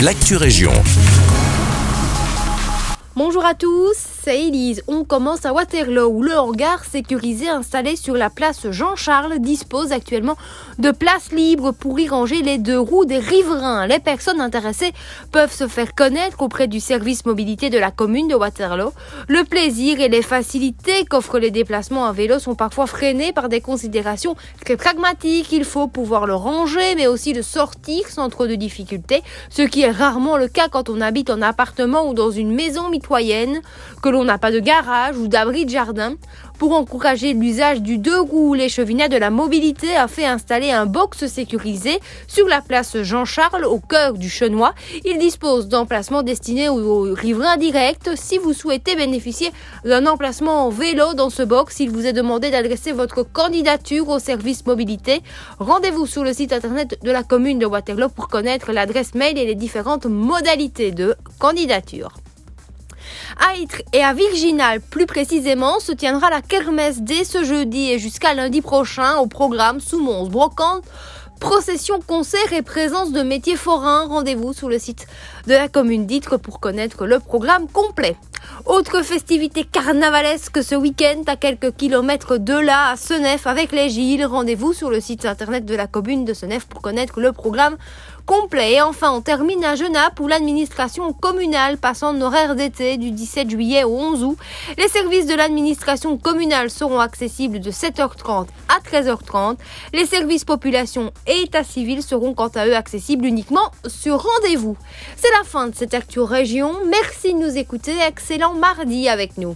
l'actu région. Bonjour à tous, On commence à Waterloo où le hangar sécurisé installé sur la place Jean-Charles dispose actuellement de places libres pour y ranger les deux roues des riverains. Les personnes intéressées peuvent se faire connaître auprès du service mobilité de la commune de Waterloo. Le plaisir et les facilités qu'offrent les déplacements à vélo sont parfois freinés par des considérations très pragmatiques. Il faut pouvoir le ranger mais aussi le sortir sans trop de difficultés, ce qui est rarement le cas quand on habite en appartement ou dans une maison que l'on n'a pas de garage ou d'abri de jardin. Pour encourager l'usage du deux roues, les chevinets de la mobilité a fait installer un box sécurisé sur la place Jean-Charles au cœur du Chenois. Il dispose d'emplacements destinés aux riverains directs. Si vous souhaitez bénéficier d'un emplacement en vélo dans ce box, il vous est demandé d'adresser votre candidature au service mobilité. Rendez-vous sur le site internet de la commune de Waterloo pour connaître l'adresse mail et les différentes modalités de candidature. À Ytre et à Virginal, plus précisément, se tiendra la kermesse dès ce jeudi et jusqu'à lundi prochain au programme sous Mons Brocante. Procession, concert et présence de métiers forains. Rendez-vous sur le site de la commune d'Ytre pour connaître le programme complet. Autre festivité carnavalesque ce week-end à quelques kilomètres de là à Senef avec les Gilles. Rendez-vous sur le site internet de la commune de Senef pour connaître le programme complet. Et enfin, on termine à Genappe où l'administration communale passe en horaire d'été du 17 juillet au 11 août. Les services de l'administration communale seront accessibles de 7h30 à 13h30. Les services population et état civil seront quant à eux accessibles uniquement sur rendez-vous. C'est la fin de cette actu région. Merci de nous écouter. Excellent mardi avec nous.